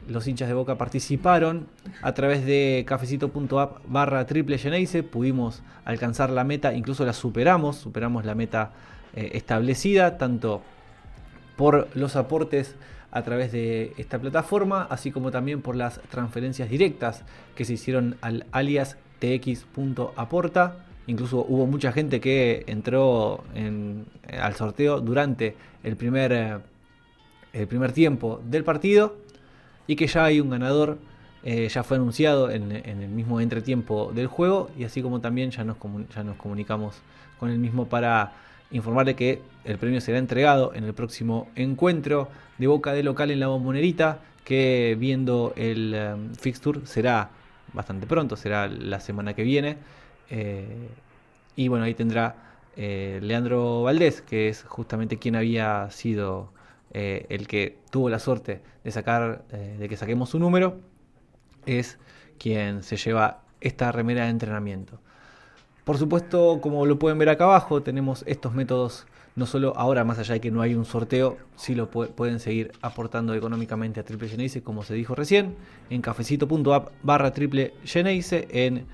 los hinchas de Boca participaron a través de cafecito.app barra triple Geneise, pudimos alcanzar la meta, incluso la superamos, superamos la meta eh, establecida, tanto por los aportes a través de esta plataforma, así como también por las transferencias directas que se hicieron al alias tx.aporta. Incluso hubo mucha gente que entró en, al sorteo durante el primer, eh, el primer tiempo del partido y que ya hay un ganador, eh, ya fue anunciado en, el mismo entretiempo del juego y así como también ya nos, ya nos comunicamos con el mismo para informarle que el premio será entregado en el próximo encuentro de Boca de local en la Bombonerita, que viendo el um, fixture será bastante pronto, será la semana que viene. Eh, y bueno, ahí tendrá eh, Leandro Valdés, que es justamente quien había sido eh, el que tuvo la suerte de sacar, eh, de que saquemos su número, es quien se lleva esta remera de entrenamiento. Por supuesto, como lo pueden ver acá abajo, tenemos estos métodos, no solo ahora, más allá de que no hay un sorteo, sí lo pueden seguir aportando económicamente a Triple Geneise, como se dijo recién, en cafecito.app barra Triple Geneise, en,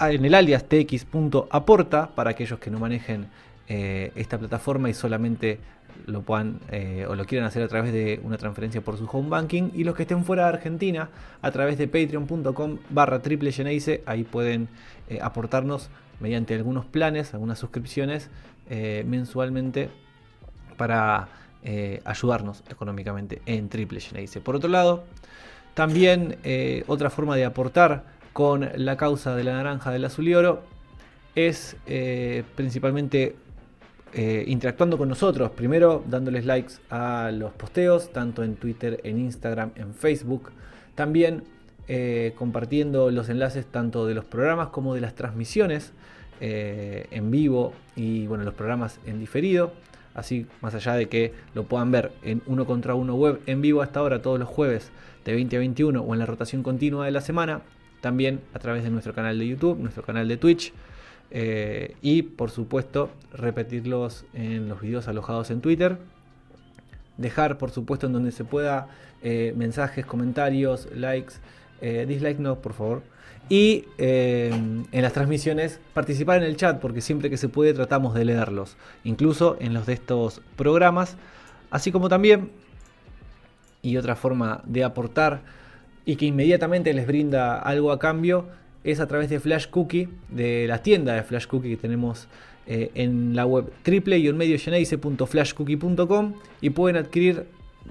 en el alias tx.aporta, para aquellos que no manejen eh, esta plataforma y solamente lo puedan eh, o lo quieran hacer a través de una transferencia por su home banking y los que estén fuera de Argentina a través de patreon.com barra triple ahí pueden eh, aportarnos mediante algunos planes, algunas suscripciones eh, mensualmente para ayudarnos económicamente en Triple Geneise. Por otro lado, también otra forma de aportar con la causa de la naranja, del azul y oro es principalmente eh, interactuando con nosotros. Primero dándoles likes a los posteos, tanto en Twitter, en Instagram, en Facebook. También eh, compartiendo los enlaces tanto de los programas como de las transmisiones eh, en vivo y bueno, los programas en diferido. Así, más allá de que lo puedan ver en uno contra uno web en vivo hasta ahora todos los jueves de 20 a 21 o en la rotación continua de la semana. También a través de nuestro canal de YouTube, nuestro canal de Twitch eh, y por supuesto repetirlos en los videos alojados en Twitter. Dejar por supuesto en donde se pueda eh, mensajes, comentarios, likes, eh, dislikes no, por favor. Y en las transmisiones participar en el chat porque siempre que se puede tratamos de leerlos, incluso en los de estos programas. Así como también, y otra forma de aportar y que inmediatamente les brinda algo a cambio, es a través de Flash Cookie, de la tienda de Flash Cookie que tenemos eh, en la web triple-mediogeneise.flashcookie.com y pueden adquirir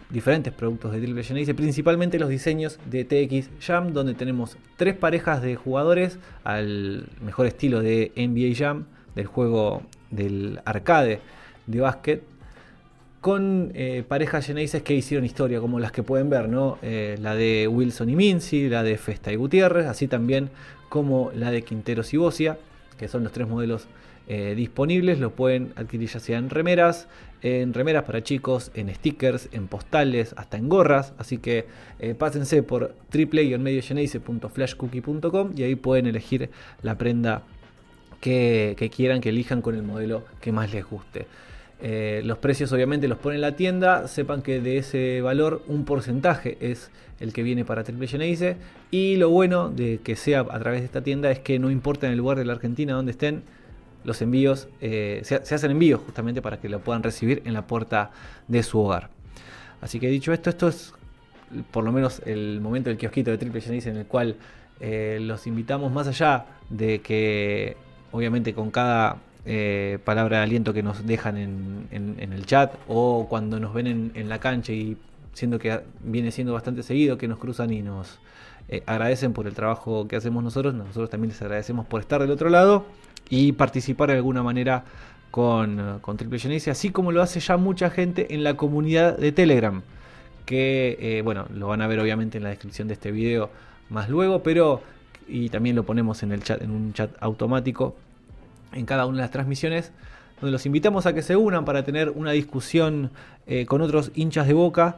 diferentes productos de Triple Geneise, principalmente los diseños de TX Jam, donde tenemos tres parejas de jugadores al mejor estilo de NBA Jam, del juego del arcade de básquet, con eh, parejas Geneises que hicieron historia, como las que pueden ver, ¿no? Eh, la de Wilson y Mincy, la de Festa y Gutiérrez, así también como la de Quinteros y Bocia, que son los tres modelos eh, disponibles. Lo pueden adquirir ya sea en remeras, en remeras para chicos, en stickers, en postales, hasta en gorras. Así que pásense por triple-mediogeneise.flashcookie.com y ahí pueden elegir la prenda que, que quieran, que elijan con el modelo que más les guste. Eh, los precios obviamente los pone en la tienda, sepan que de ese valor un porcentaje es el que viene para Triple Geneise y lo bueno de que sea a través de esta tienda es que no importa en el lugar de la Argentina donde estén, los envíos eh, se, hacen envíos justamente para que lo puedan recibir en la puerta de su hogar. Así que dicho esto, esto es por lo menos el momento del kiosquito de Triple Geneise en el cual eh, los invitamos más allá de que obviamente con cada eh, palabra de aliento que nos dejan en, el chat o cuando nos ven en, la cancha y siendo que viene siendo bastante seguido, que nos cruzan y nos eh, agradecen por el trabajo que hacemos nosotros, nosotros también les agradecemos por estar del otro lado y participar de alguna manera con, Triple Genesis, así como lo hace ya mucha gente en la comunidad de Telegram, que eh, bueno, lo van a ver obviamente en la descripción de este video más luego, pero y también lo ponemos en el chat, en un chat automático en cada una de las transmisiones, donde los invitamos a que se unan para tener una discusión eh, con otros hinchas de boca,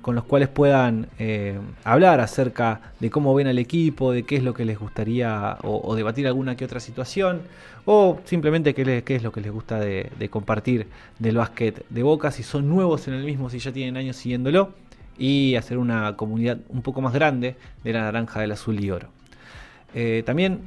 con los cuales puedan eh, hablar acerca de cómo ven al equipo, de qué es lo que les gustaría o, debatir alguna que otra situación, o simplemente qué, es lo que les gusta de, compartir del básquet de boca, si son nuevos en el mismo, si ya tienen años siguiéndolo, y hacer una comunidad un poco más grande de la naranja, del azul y oro. Eh, también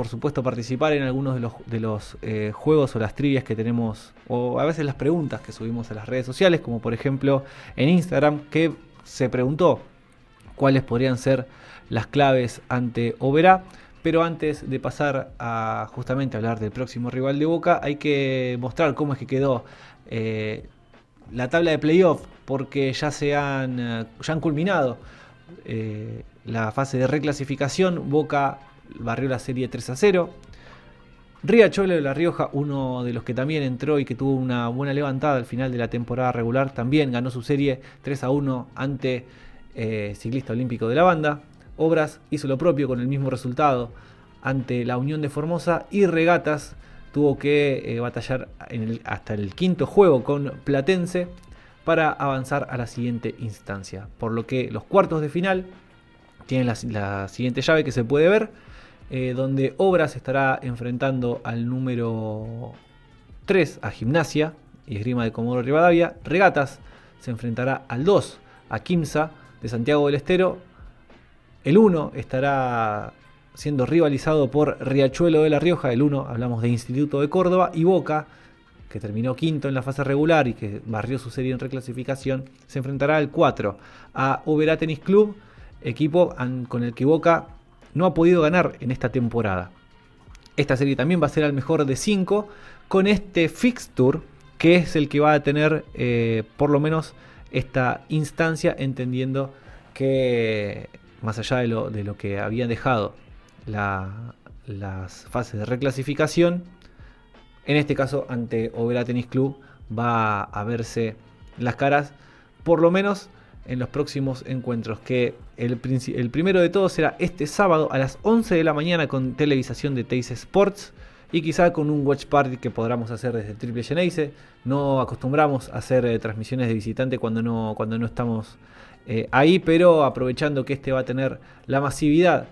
por supuesto, participar en algunos de los, de los eh, juegos o las trivias que tenemos, o a veces las preguntas que subimos a las redes sociales, como por ejemplo en Instagram, que se preguntó cuáles podrían ser las claves ante Oberá. Pero antes de pasar a justamente hablar del próximo rival de Boca, hay que mostrar cómo es que quedó eh, la tabla de playoff, porque ya se han, eh, ya han culminado la fase de reclasificación. Boca barrió la serie 3 a 0. Riachuelo de La Rioja, uno de los que también entró y que tuvo una buena levantada al final de la temporada regular, también ganó su serie 3 a 1 ante eh, Ciclista Olímpico de la Banda. Obras hizo lo propio con el mismo resultado ante la Unión de Formosa y Regatas tuvo que eh, batallar hasta el quinto juego con Platense para avanzar a la siguiente instancia. Por lo que los cuartos de final tienen la siguiente llave que se puede ver eh, donde Obras estará enfrentando al número 3, a Gimnasia y Esgrima de Comodoro Rivadavia. Regatas se enfrentará al 2, a Quimsa de Santiago del Estero. El 1 estará siendo rivalizado por Riachuelo de la Rioja, el 1, hablamos de Instituto de Córdoba, y Boca, que terminó quinto en la fase regular y que barrió su serie en reclasificación, se enfrentará al 4 a Oberá Tennis Club, equipo con el que Boca no ha podido ganar en esta temporada. Esta serie también va a ser al mejor de 5 con este fixture que es el que va a tener eh, por lo menos esta instancia entendiendo que más allá de lo, de lo que habían dejado las fases de reclasificación, en este caso ante Overa Tennis Club va a verse las caras por lo menos en los próximos encuentros, que el, primero de todos será este sábado a las 11 de la mañana con televisación de Teis Sports y quizá con un watch party que podamos hacer desde Triple Geneise. No acostumbramos a hacer eh, transmisiones de visitante cuando no, cuando no estamos eh, ahí, pero aprovechando que este va a tener la masividad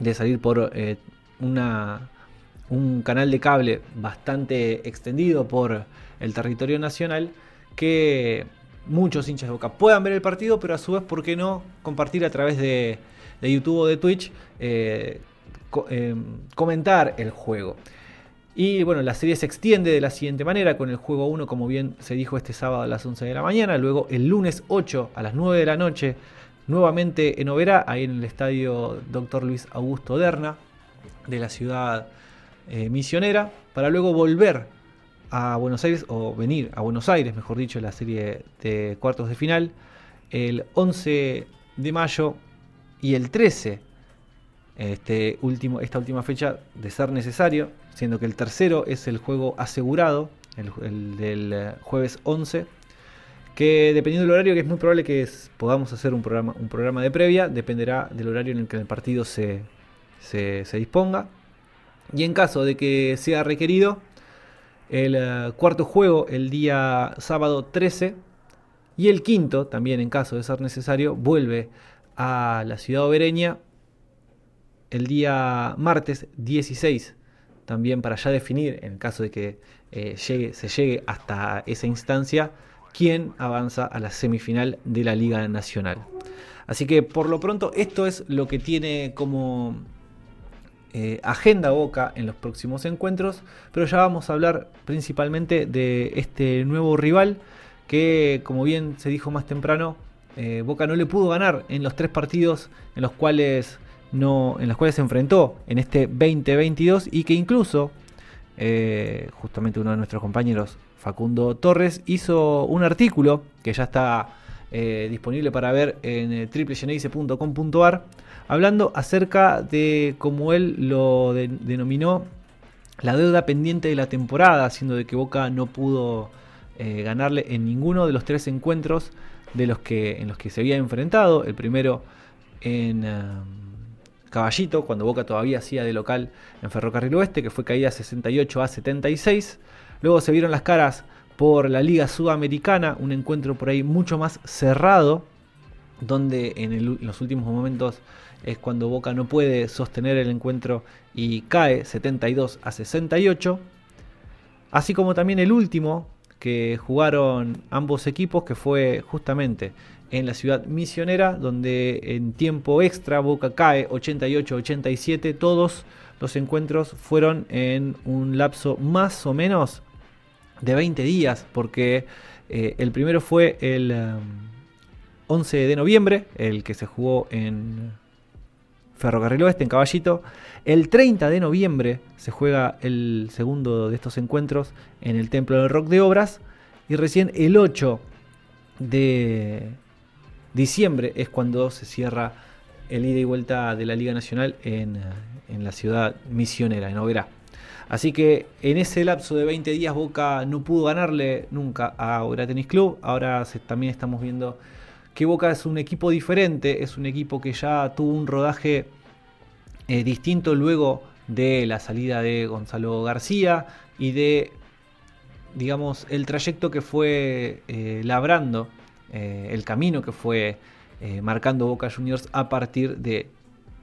de salir por eh, una, un canal de cable bastante extendido por el territorio nacional, que muchos hinchas de Boca puedan ver el partido, pero a su vez, ¿por qué no compartir a través de, YouTube o de Twitch? comentar el juego. Y bueno, la serie se extiende de la siguiente manera, con el juego 1, como bien se dijo este sábado a las 11 de la mañana, luego el lunes 8 a las 9 de la noche, nuevamente en Oberá, ahí en el estadio Dr. Luis Augusto Derna, de la ciudad eh, misionera, para luego volver a Buenos Aires, o venir a Buenos Aires, mejor dicho, la serie de cuartos de final, el 11 de mayo y el 13 este último, esta última fecha de ser necesario, siendo que el tercero es el juego asegurado, el, del jueves 11, que dependiendo del horario, que es muy probable que podamos hacer un programa, un programa de previa, dependerá del horario en el que el partido se, se, disponga. Y en caso de que sea requerido, el eh, cuarto juego el día sábado 13 y el quinto, también en caso de ser necesario, vuelve a la ciudad obereña el día martes 16, también para ya definir, en caso de que eh, llegue, se llegue hasta esa instancia, quién avanza a la semifinal de la Liga Nacional. Así que por lo pronto esto es lo que tiene como eh, agenda Boca en los próximos encuentros, pero ya vamos a hablar principalmente de este nuevo rival que como bien se dijo más temprano, eh, Boca no le pudo ganar en los tres partidos en los cuales no, en las cuales se enfrentó en este 2022 y que incluso eh, justamente uno de nuestros compañeros, Facundo Torres, hizo un artículo que ya está disponible para ver en triplegeneise.com.ar hablando acerca de cómo él lo denominó la deuda pendiente de la temporada, siendo de que Boca no pudo ganarle en ninguno de los tres encuentros de los que, en los que se había enfrentado. El primero en Caballito, cuando Boca todavía hacía de local en Ferrocarril Oeste, que fue caída 68 a 76. Luego se vieron las caras por la Liga Sudamericana, un encuentro por ahí mucho más cerrado, donde en, los últimos momentos es cuando Boca no puede sostener el encuentro y cae 72 a 68. Así como también el último que jugaron ambos equipos, que fue justamente en la ciudad misionera, donde en tiempo extra Boca cae 88-87. Todos los encuentros fueron en un lapso más o menos de 20 días, porque eh, el primero fue el 11 um, de noviembre, el que se jugó en Ferrocarril Oeste, en Caballito. El 30 de noviembre se juega el segundo de estos encuentros en el Templo del Rock de Obras. Y recién el 8 de Diciembre es cuando se cierra el ida y vuelta de la Liga Nacional en, la ciudad misionera, en Oberá. Así que en ese lapso de 20 días Boca no pudo ganarle nunca a Oberá Tennis Club. Ahora también estamos viendo que Boca es un equipo diferente, es un equipo que ya tuvo un rodaje eh, distinto luego de la salida de Gonzalo García y de, digamos, el trayecto que fue eh, labrando eh, el camino que fue marcando Boca Juniors a partir de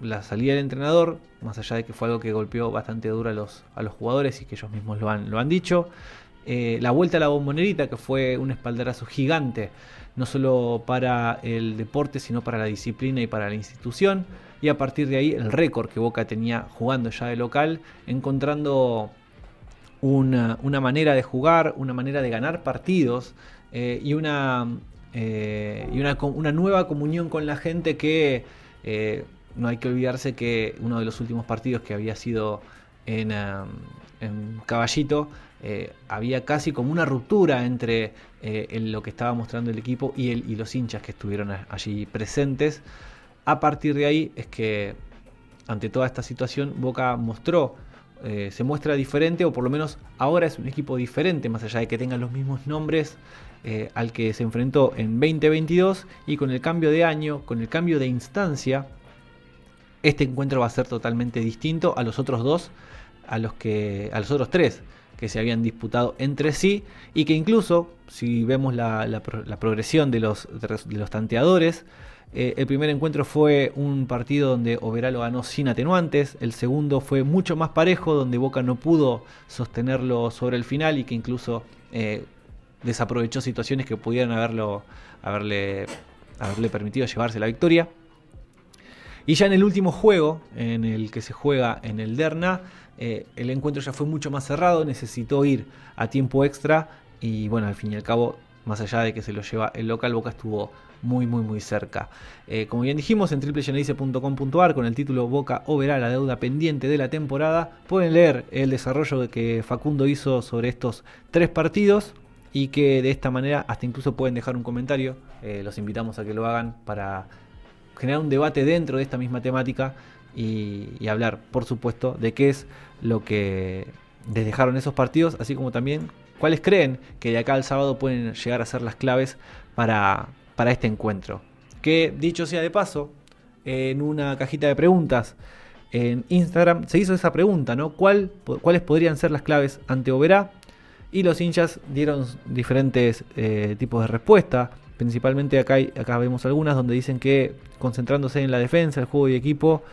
la salida del entrenador, más allá de que fue algo que golpeó bastante duro a los, a los jugadores y que ellos mismos lo han, lo han dicho. La vuelta a la bombonerita, que fue un espaldarazo gigante, no solo para el deporte, sino para la disciplina y para la institución. Y a partir de ahí, el récord que Boca tenía jugando ya de local, encontrando una, manera de jugar, una manera de ganar partidos eh, y, una, eh, y una, una, nueva comunión con la gente que no hay que olvidarse que uno de los últimos partidos que había sido en, en Caballito eh, había casi como una ruptura entre eh, lo que estaba mostrando el equipo y, y los hinchas que estuvieron allí presentes. A partir de ahí es que ante toda esta situación Boca mostró, eh, se muestra diferente o por lo menos ahora es un equipo diferente, más allá de que tengan los mismos nombres al que se enfrentó en 2022 y con el cambio de año, con el cambio de instancia, este encuentro va a ser totalmente distinto a los otros dos, a los que a los otros tres que se habían disputado entre sí y que incluso, si vemos la, progresión de los, de los tanteadores, eh, el primer encuentro fue un partido donde Overalo ganó sin atenuantes, el segundo fue mucho más parejo, donde Boca no pudo sostenerlo sobre el final y que incluso eh, desaprovechó situaciones que pudieran haberlo, haberle, haberle permitido llevarse la victoria. Y ya en el último juego, en el que se juega en el Derna, eh, el encuentro ya fue mucho más cerrado, necesitó ir a tiempo extra y bueno, al fin y al cabo, más allá de que se lo lleva el local, Boca estuvo muy muy muy cerca. Eh, como bien dijimos en triplegenerice.com.ar con el título Boca o verá la deuda pendiente de la temporada, pueden leer el desarrollo que Facundo hizo sobre estos tres partidos y que de esta manera hasta incluso pueden dejar un comentario. Eh, los invitamos a que lo hagan para generar un debate dentro de esta misma temática y, hablar, por supuesto, de qué es lo que les dejaron esos partidos, así como también cuáles creen que de acá al sábado pueden llegar a ser las claves para, para este encuentro. Que dicho sea de paso, en una cajita de preguntas en Instagram se hizo esa pregunta, ¿no? ¿Cuál, ¿Cuáles podrían ser las claves ante Oberá? Y los hinchas dieron diferentes eh, tipos de respuesta. Principalmente acá, acá vemos algunas donde dicen que concentrándose en la defensa, el juego y equipo,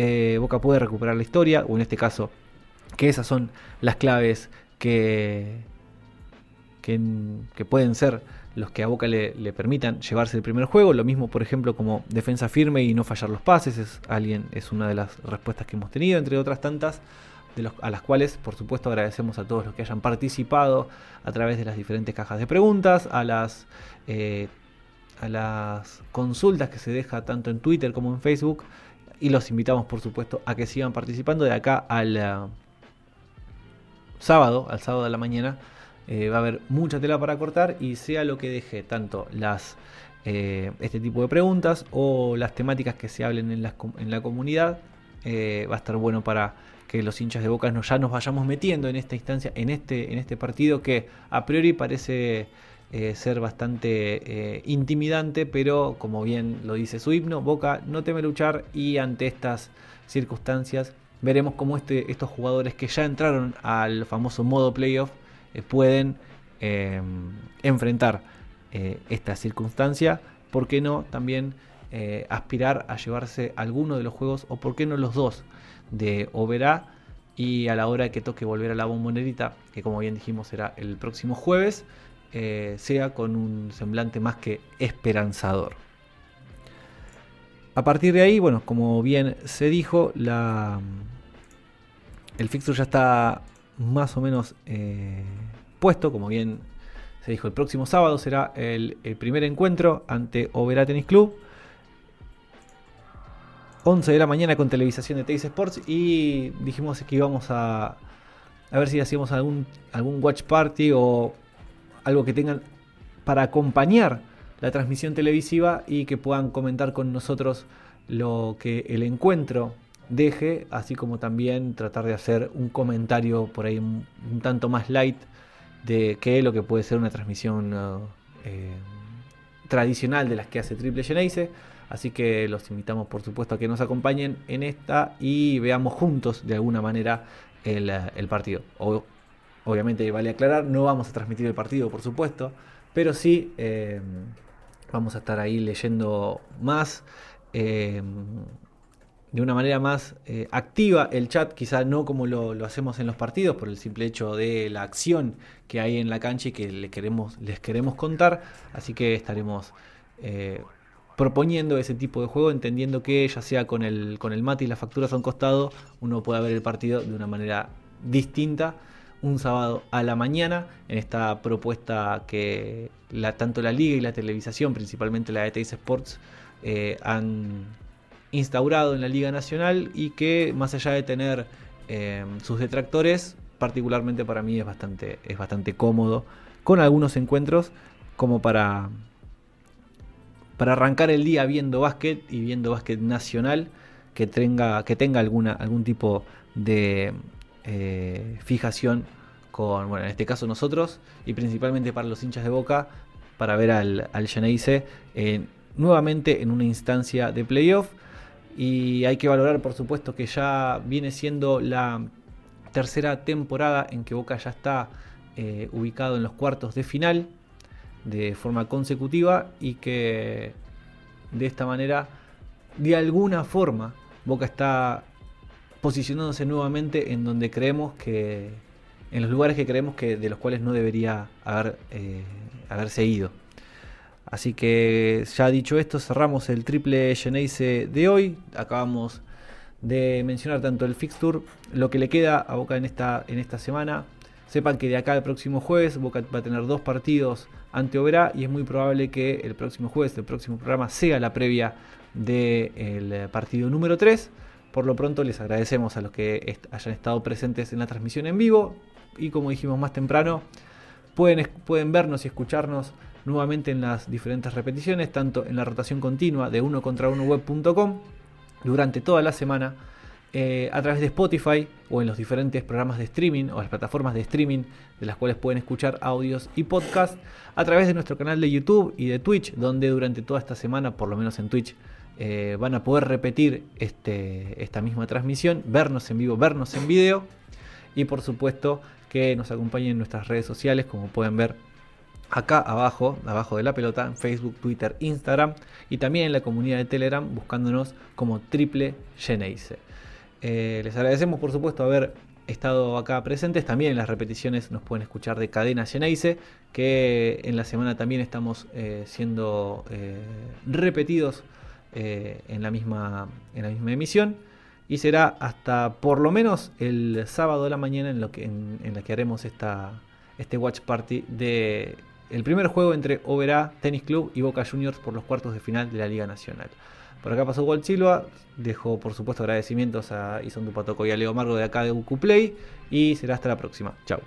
eh, Boca puede recuperar la historia, o en este caso, que esas son las claves que, que, pueden ser los que a Boca le, permitan llevarse el primer juego. Lo mismo, por ejemplo, como defensa firme y no fallar los pases. Es, alguien, es una de las respuestas que hemos tenido, entre otras tantas, a las cuales, por supuesto, agradecemos a todos los que hayan participado a través de las diferentes cajas de preguntas, a las, eh, a las consultas que se deja tanto en Twitter como en Facebook y los invitamos por supuesto a que sigan participando de acá al eh, sábado, al sábado de la mañana. Eh, va a haber mucha tela para cortar y sea lo que deje tanto las eh, este tipo de preguntas o las temáticas que se hablen en la, en la comunidad va a estar bueno para que los hinchas de Boca ya nos vayamos metiendo en esta instancia, en este, en este partido que a priori parece eh, ser bastante eh, intimidante, pero como bien lo dice su himno, Boca no teme luchar y ante estas circunstancias veremos cómo este, estos jugadores que ya entraron al famoso modo playoff eh, pueden enfrentar esta circunstancia, ¿por qué no también aspirar a llevarse alguno de los juegos o por qué no los dos de Oberá? Y a la hora que toque volver a la bombonerita, que como bien dijimos será el próximo jueves, eh, sea con un semblante más que esperanzador. A partir de ahí, bueno, como bien se dijo, la, el fixture ya está más o menos eh, puesto, como bien se dijo, el próximo sábado será el, primer encuentro ante Overa Tennis Club. 11 de la mañana con televisación de Teis Sports y dijimos que íbamos a, a ver si hacíamos algún, algún watch party o algo que tengan para acompañar la transmisión televisiva y que puedan comentar con nosotros lo que el encuentro deje, así como también tratar de hacer un comentario por ahí un, tanto más light de que lo que puede ser una transmisión eh, tradicional de las que hace Triple Geneise. Así que los invitamos por supuesto a que nos acompañen en esta y veamos juntos de alguna manera el, el partido. Obviamente vale aclarar, no vamos a transmitir el partido, por supuesto, pero sí eh, vamos a estar ahí leyendo más. Eh, de una manera más eh, activa el chat, quizá no como lo, hacemos en los partidos, por el simple hecho de la acción que hay en la cancha y que queremos, les queremos contar. Así que estaremos proponiendo ese tipo de juego, entendiendo que ya sea con el, con el mate y las facturas a un costado, uno puede ver el partido de una manera distinta un sábado a la mañana en esta propuesta que tanto la liga y la televisación, principalmente la de Teis Sports, eh, han instaurado en la Liga Nacional y que más allá de tener eh, sus detractores, particularmente para mí es bastante, es bastante cómodo, con algunos encuentros como para, para arrancar el día viendo básquet y viendo básquet nacional que tenga, que tenga algún tipo de eh, fijación con, bueno, en este caso nosotros y principalmente para los hinchas de Boca, para ver al, al Geneise nuevamente en una instancia de playoff. Y hay que valorar, por supuesto, que ya viene siendo la tercera temporada en que Boca ya está eh, ubicado en los cuartos de final de forma consecutiva y que de esta manera, de alguna forma, Boca está posicionándose nuevamente en donde creemos que, en los lugares que creemos que de los cuales no debería haber, eh, haberse ido. Así que ya dicho esto, cerramos el triple Geneise de hoy. Acabamos de mencionar tanto el fixture, lo que le queda a Boca en esta, en esta semana. Sepan que de acá al próximo jueves Boca va a tener dos partidos ante Oberá y es muy probable que el próximo jueves, el próximo programa, sea la previa del partido número 3. Por lo pronto les agradecemos a los que hayan estado presentes en la transmisión en vivo y como dijimos más temprano, pueden, pueden vernos y escucharnos nuevamente en las diferentes repeticiones, tanto en la rotación continua de uno contra uno web.com durante toda la semana, eh, a través de Spotify o en los diferentes programas de streaming o las plataformas de streaming de las cuales pueden escuchar audios y podcasts, a través de nuestro canal de YouTube y de Twitch, donde durante toda esta semana, por lo menos en Twitch, eh, van a poder repetir este, esta misma transmisión, vernos en vivo, vernos en video y por supuesto que nos acompañen en nuestras redes sociales, como pueden ver acá abajo, abajo de la pelota, en Facebook, Twitter, Instagram y también en la comunidad de Telegram buscándonos como Triple Geneise. Eh, les agradecemos por supuesto haber estado acá presentes. También en las repeticiones nos pueden escuchar de Cadena Geneise, que en la semana también estamos eh, siendo repetidos en, la misma, en la misma emisión. Y será hasta por lo menos el sábado de la mañana en, lo que, en, la que haremos esta, este watch party de el primer juego entre Oberá Tennis Club y Boca Juniors por los cuartos de final de la Liga Nacional. Por acá pasó Walt Silva, dejo por supuesto agradecimientos a Ison Dupatoco y a Leo Margo de acá de UQ Play y será hasta la próxima. Chao.